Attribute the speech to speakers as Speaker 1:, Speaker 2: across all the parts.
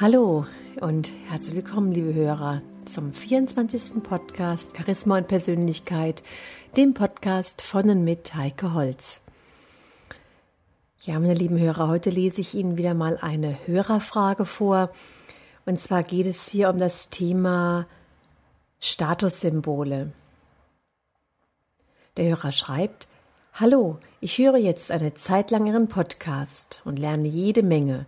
Speaker 1: Hallo und herzlich willkommen, liebe Hörer, zum 24. Podcast Charisma und Persönlichkeit, dem Podcast von und mit Heike Holz. Ja, meine lieben Hörer, heute lese ich Ihnen wieder mal eine Hörerfrage vor. Und zwar geht es hier um das Thema Statussymbole. Der Hörer schreibt, Hallo, ich höre jetzt eine Zeit lang Ihren Podcast und lerne jede Menge.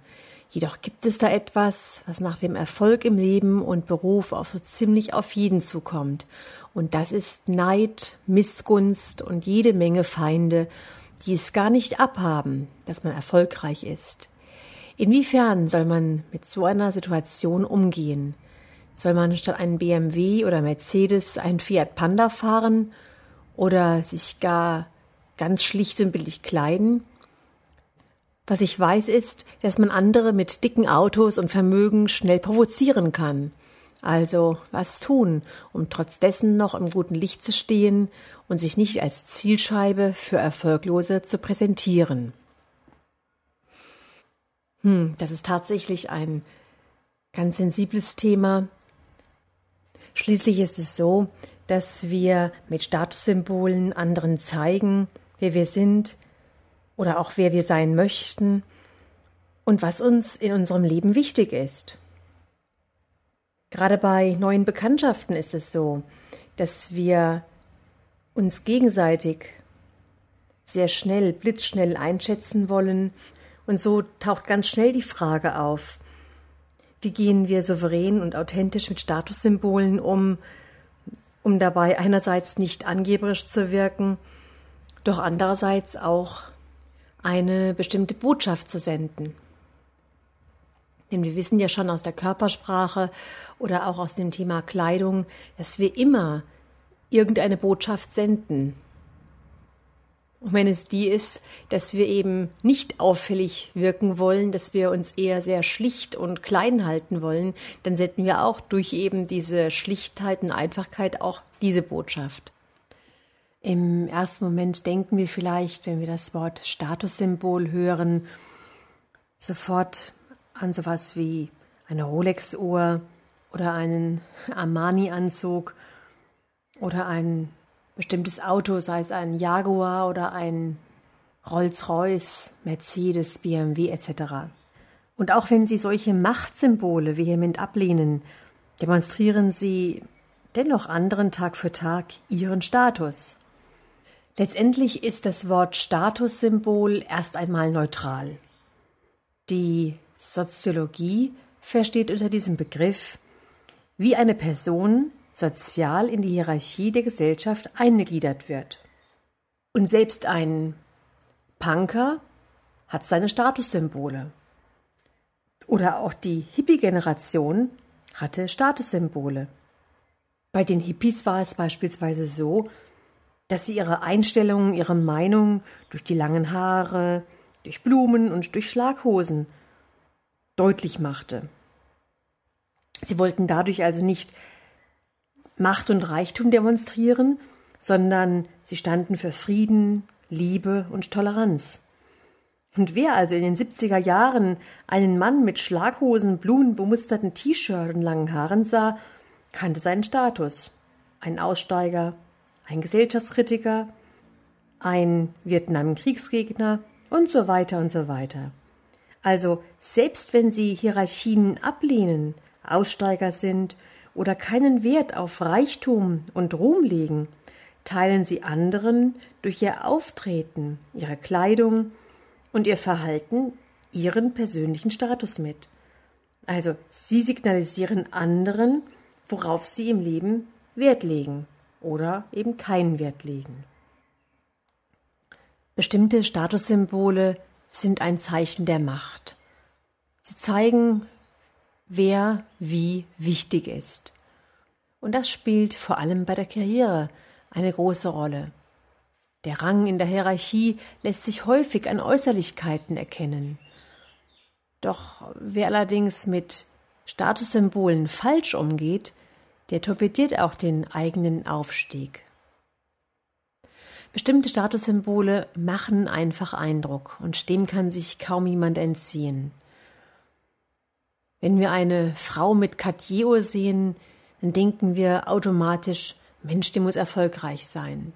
Speaker 1: Jedoch gibt es da etwas, was nach dem Erfolg im Leben und Beruf auch so ziemlich auf jeden zukommt. Und das ist Neid, Missgunst und jede Menge Feinde, die es gar nicht abhaben, dass man erfolgreich ist. Inwiefern soll man mit so einer Situation umgehen? Soll man statt einen BMW oder Mercedes einen Fiat Panda fahren oder sich gar ganz schlicht und billig kleiden? Was ich weiß ist, dass man andere mit dicken Autos und Vermögen schnell provozieren kann. Also was tun, um trotz dessen noch im guten Licht zu stehen und sich nicht als Zielscheibe für Erfolglose zu präsentieren. Hm, das ist tatsächlich ein ganz sensibles Thema. Schließlich ist es so, dass wir mit Statussymbolen anderen zeigen, wer wir sind, oder auch wer wir sein möchten und was uns in unserem Leben wichtig ist. Gerade bei neuen Bekanntschaften ist es so, dass wir uns gegenseitig sehr schnell, blitzschnell einschätzen wollen. Und so taucht ganz schnell die Frage auf, wie gehen wir souverän und authentisch mit Statussymbolen um, um dabei einerseits nicht angeberisch zu wirken, doch andererseits auch eine bestimmte Botschaft zu senden. Denn wir wissen ja schon aus der Körpersprache oder auch aus dem Thema Kleidung, dass wir immer irgendeine Botschaft senden. Und wenn es die ist, dass wir eben nicht auffällig wirken wollen, dass wir uns eher sehr schlicht und klein halten wollen, dann senden wir auch durch eben diese Schlichtheit und Einfachkeit auch diese Botschaft. Im ersten Moment denken wir vielleicht, wenn wir das Wort Statussymbol hören, sofort an sowas wie eine Rolex-Uhr oder einen Armani-Anzug oder ein bestimmtes Auto, sei es ein Jaguar oder ein Rolls-Royce, Mercedes, BMW etc. Und auch wenn Sie solche Machtsymbole vehement ablehnen, demonstrieren Sie dennoch anderen Tag für Tag Ihren Status. Letztendlich ist das Wort Statussymbol erst einmal neutral. Die Soziologie versteht unter diesem Begriff, wie eine Person sozial in die Hierarchie der Gesellschaft eingegliedert wird. Und selbst ein Punker hat seine Statussymbole. Oder auch die Hippie-Generation hatte Statussymbole. Bei den Hippies war es beispielsweise so, dass sie ihre Einstellungen, ihre Meinung durch die langen Haare, durch Blumen und durch Schlaghosen deutlich machte. Sie wollten dadurch also nicht Macht und Reichtum demonstrieren, sondern sie standen für Frieden, Liebe und Toleranz. Und wer also in den 70er Jahren einen Mann mit Schlaghosen, blumenbemusterten T-Shirt und langen Haaren sah, kannte seinen Status. Ein Aussteiger, ein Gesellschaftskritiker, ein Vietnam-Kriegsgegner und so weiter und so weiter. Also selbst wenn Sie Hierarchien ablehnen, Aussteiger sind oder keinen Wert auf Reichtum und Ruhm legen, teilen Sie anderen durch Ihr Auftreten, Ihre Kleidung und Ihr Verhalten Ihren persönlichen Status mit. Also Sie signalisieren anderen, worauf Sie im Leben Wert legen oder eben keinen Wert legen. Bestimmte Statussymbole sind ein Zeichen der Macht. Sie zeigen, wer wie wichtig ist. Und das spielt vor allem bei der Karriere eine große Rolle. Der Rang in der Hierarchie lässt sich häufig an Äußerlichkeiten erkennen. Doch wer allerdings mit Statussymbolen falsch umgeht, der torpediert auch den eigenen Aufstieg. Bestimmte Statussymbole machen einfach Eindruck und dem kann sich kaum jemand entziehen. Wenn wir eine Frau mit Cartier sehen, dann denken wir automatisch, Mensch, die muss erfolgreich sein.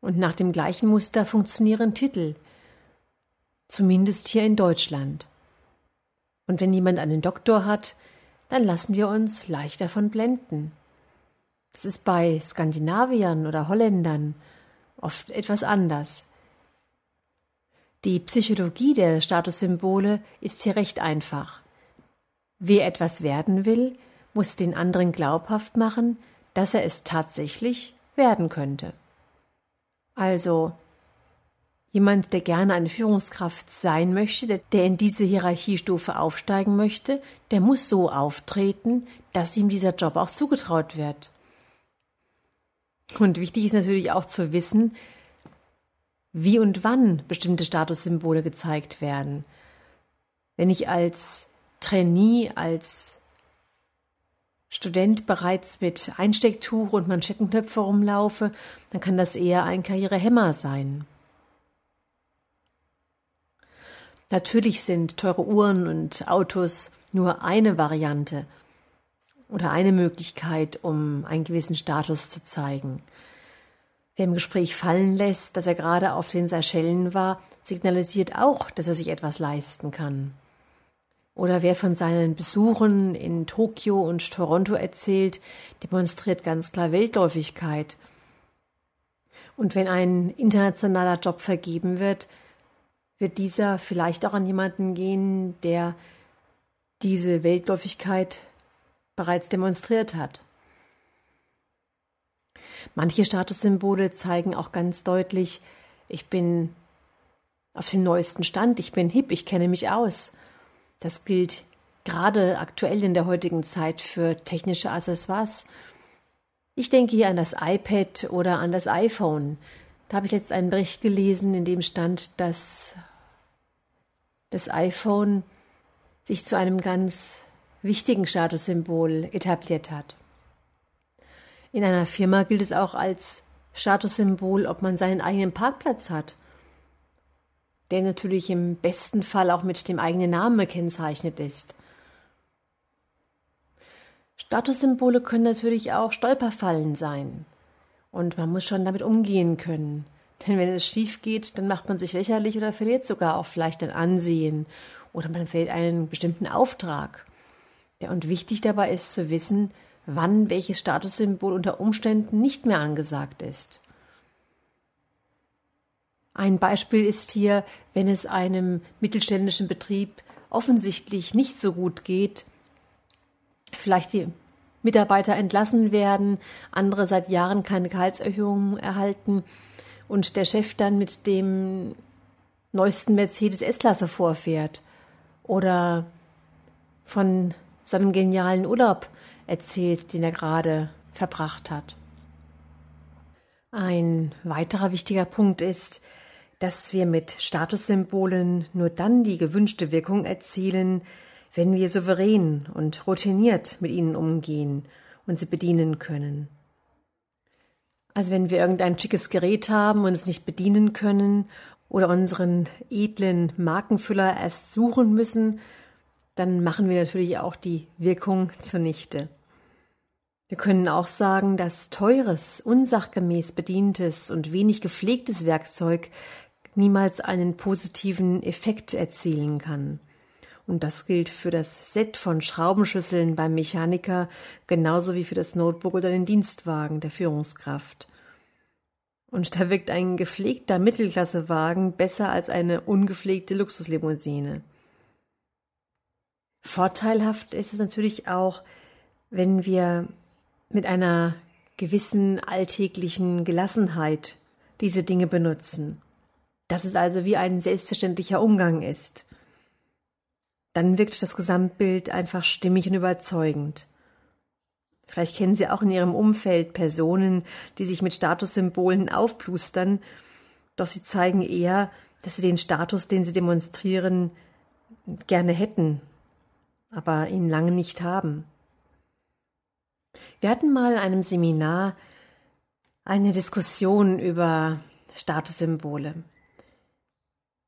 Speaker 1: Und nach dem gleichen Muster funktionieren Titel, zumindest hier in Deutschland. Und wenn jemand einen Doktor hat, dann lassen wir uns leicht davon blenden. Das ist bei Skandinaviern oder Holländern oft etwas anders. Die Psychologie der Statussymbole ist hier recht einfach. Wer etwas werden will, muss den anderen glaubhaft machen, dass er es tatsächlich werden könnte. Also jemand, der gerne eine Führungskraft sein möchte, der in diese Hierarchiestufe aufsteigen möchte, der muss so auftreten, dass ihm dieser Job auch zugetraut wird. Und wichtig ist natürlich auch zu wissen, wie und wann bestimmte Statussymbole gezeigt werden. Wenn ich als Trainee, als Student bereits mit Einstecktuch und Manschettenknöpfe rumlaufe, dann kann das eher ein Karrierehemmer sein. Natürlich sind teure Uhren und Autos nur eine Variante oder eine Möglichkeit, um einen gewissen Status zu zeigen. Wer im Gespräch fallen lässt, dass er gerade auf den Seychellen war, signalisiert auch, dass er sich etwas leisten kann. Oder wer von seinen Besuchen in Tokio und Toronto erzählt, demonstriert ganz klar Weltläufigkeit. Und wenn ein internationaler Job vergeben wird, wird dieser vielleicht auch an jemanden gehen, der diese Weltläufigkeit bereits demonstriert hat. Manche Statussymbole zeigen auch ganz deutlich, ich bin auf dem neuesten Stand, ich bin hip, ich kenne mich aus. Das gilt gerade aktuell in der heutigen Zeit für technische Accessoires. Ich denke hier an das iPad oder an das iPhone. Da habe ich jetzt einen Bericht gelesen, in dem stand, dass das iPhone sich zu einem ganz wichtigen Statussymbol etabliert hat. In einer Firma gilt es auch als Statussymbol, ob man seinen eigenen Parkplatz hat, der natürlich im besten Fall auch mit dem eigenen Namen gekennzeichnet ist. Statussymbole können natürlich auch Stolperfallen sein. Und man muss schon damit umgehen können. Denn wenn es schief geht, dann macht man sich lächerlich oder verliert sogar auch vielleicht ein Ansehen oder man verliert einen bestimmten Auftrag. Ja, und wichtig dabei ist zu wissen, wann welches Statussymbol unter Umständen nicht mehr angesagt ist. Ein Beispiel ist hier, wenn es einem mittelständischen Betrieb offensichtlich nicht so gut geht, vielleicht die Mitarbeiter entlassen werden, andere seit Jahren keine Gehaltserhöhungen erhalten und der Chef dann mit dem neuesten Mercedes S-Klasse vorfährt oder von seinem genialen Urlaub erzählt, den er gerade verbracht hat. Ein weiterer wichtiger Punkt ist, dass wir mit Statussymbolen nur dann die gewünschte Wirkung erzielen, wenn wir souverän und routiniert mit ihnen umgehen und sie bedienen können. Also wenn wir irgendein schickes Gerät haben und es nicht bedienen können oder unseren edlen Markenfüller erst suchen müssen, dann machen wir natürlich auch die Wirkung zunichte. Wir können auch sagen, dass teures, unsachgemäß bedientes und wenig gepflegtes Werkzeug niemals einen positiven Effekt erzielen kann. Und das gilt für das Set von Schraubenschlüsseln beim Mechaniker genauso wie für das Notebook oder den Dienstwagen der Führungskraft. Und da wirkt ein gepflegter Mittelklassewagen besser als eine ungepflegte Luxuslimousine. Vorteilhaft ist es natürlich auch, wenn wir mit einer gewissen alltäglichen Gelassenheit diese Dinge benutzen. Dass es also wie ein selbstverständlicher Umgang ist. Dann wirkt das Gesamtbild einfach stimmig und überzeugend. Vielleicht kennen Sie auch in Ihrem Umfeld Personen, die sich mit Statussymbolen aufplustern, doch sie zeigen eher, dass sie den Status, den sie demonstrieren, gerne hätten, aber ihn lange nicht haben. Wir hatten mal in einem Seminar eine Diskussion über Statussymbole.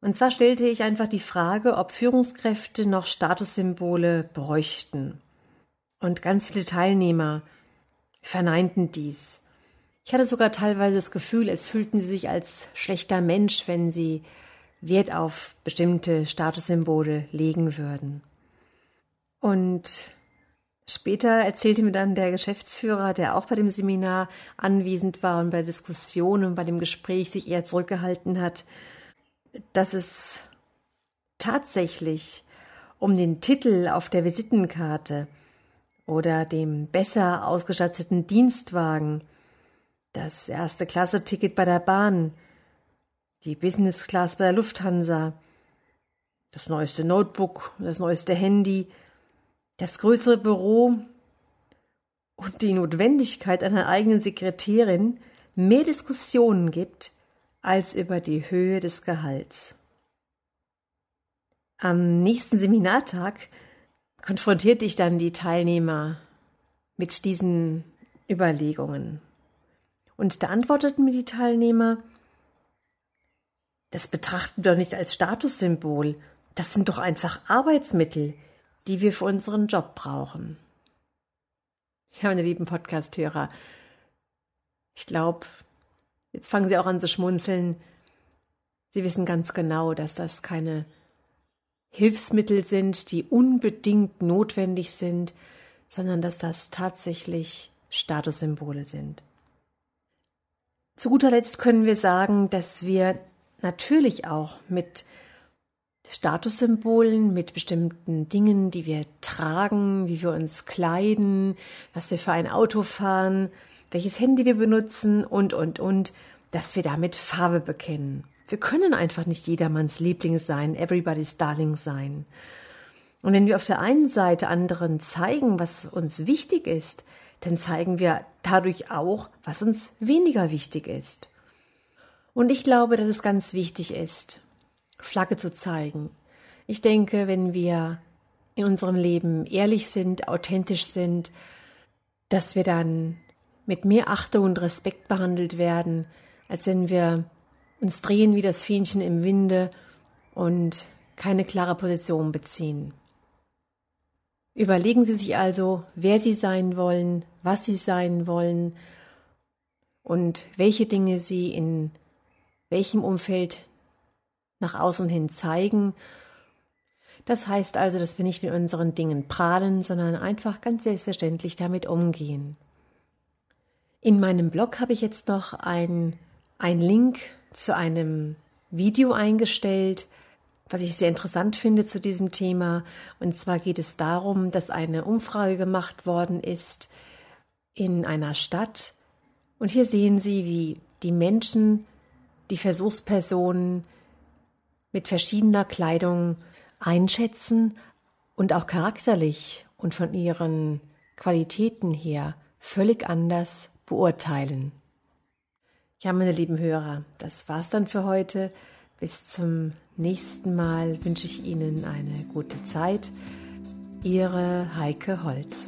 Speaker 1: Und zwar stellte ich einfach die Frage, ob Führungskräfte noch Statussymbole bräuchten. Und ganz viele Teilnehmer verneinten dies. Ich hatte sogar teilweise das Gefühl, als fühlten sie sich als schlechter Mensch, wenn sie Wert auf bestimmte Statussymbole legen würden. Und später erzählte mir dann der Geschäftsführer, der auch bei dem Seminar anwesend war und bei der Diskussion und bei dem Gespräch sich eher zurückgehalten hat, dass es tatsächlich um den Titel auf der Visitenkarte oder dem besser ausgestatteten Dienstwagen, das erste Klasse-Ticket bei der Bahn, die Business Class bei der Lufthansa, das neueste Notebook, das neueste Handy, das größere Büro und die Notwendigkeit einer eigenen Sekretärin mehr Diskussionen gibt als über die Höhe des Gehalts. Am nächsten Seminartag konfrontierte ich dann die Teilnehmer mit diesen Überlegungen. Und da antworteten mir die Teilnehmer, das betrachten wir doch nicht als Statussymbol, das sind doch einfach Arbeitsmittel, die wir für unseren Job brauchen. Ja, meine lieben Podcast-Hörer, ich glaube, jetzt fangen Sie auch an zu schmunzeln. Sie wissen ganz genau, dass das keine Hilfsmittel sind, die unbedingt notwendig sind, sondern dass das tatsächlich Statussymbole sind. Zu guter Letzt können wir sagen, dass wir natürlich auch mit Statussymbolen, mit bestimmten Dingen, die wir tragen, wie wir uns kleiden, was wir für ein Auto fahren, welches Handy wir benutzen und, und, und, dass wir damit Farbe bekennen. Wir können einfach nicht jedermanns Liebling sein, everybody's Darling sein. Und wenn wir auf der einen Seite anderen zeigen, was uns wichtig ist, dann zeigen wir dadurch auch, was uns weniger wichtig ist. Und ich glaube, dass es ganz wichtig ist, Flagge zu zeigen. Ich denke, wenn wir in unserem Leben ehrlich sind, authentisch sind, dass wir dann mit mehr Achtung und Respekt behandelt werden, als wenn wir uns drehen wie das Fähnchen im Winde und keine klare Position beziehen. Überlegen Sie sich also, wer Sie sein wollen, was Sie sein wollen und welche Dinge Sie in welchem Umfeld nach außen hin zeigen. Das heißt also, dass wir nicht mit unseren Dingen prahlen, sondern einfach ganz selbstverständlich damit umgehen. In meinem Blog habe ich jetzt noch ein, ein Link zu einem Video eingestellt, was ich sehr interessant finde zu diesem Thema. Und zwar geht es darum, dass eine Umfrage gemacht worden ist in einer Stadt. Und hier sehen Sie, wie die Menschen, die Versuchspersonen mit verschiedener Kleidung einschätzen und auch charakterlich und von ihren Qualitäten her völlig anders beurteilen. Ja, meine lieben Hörer, das war's dann für heute. Bis zum nächsten Mal wünsche ich Ihnen eine gute Zeit. Ihre Heike Holz.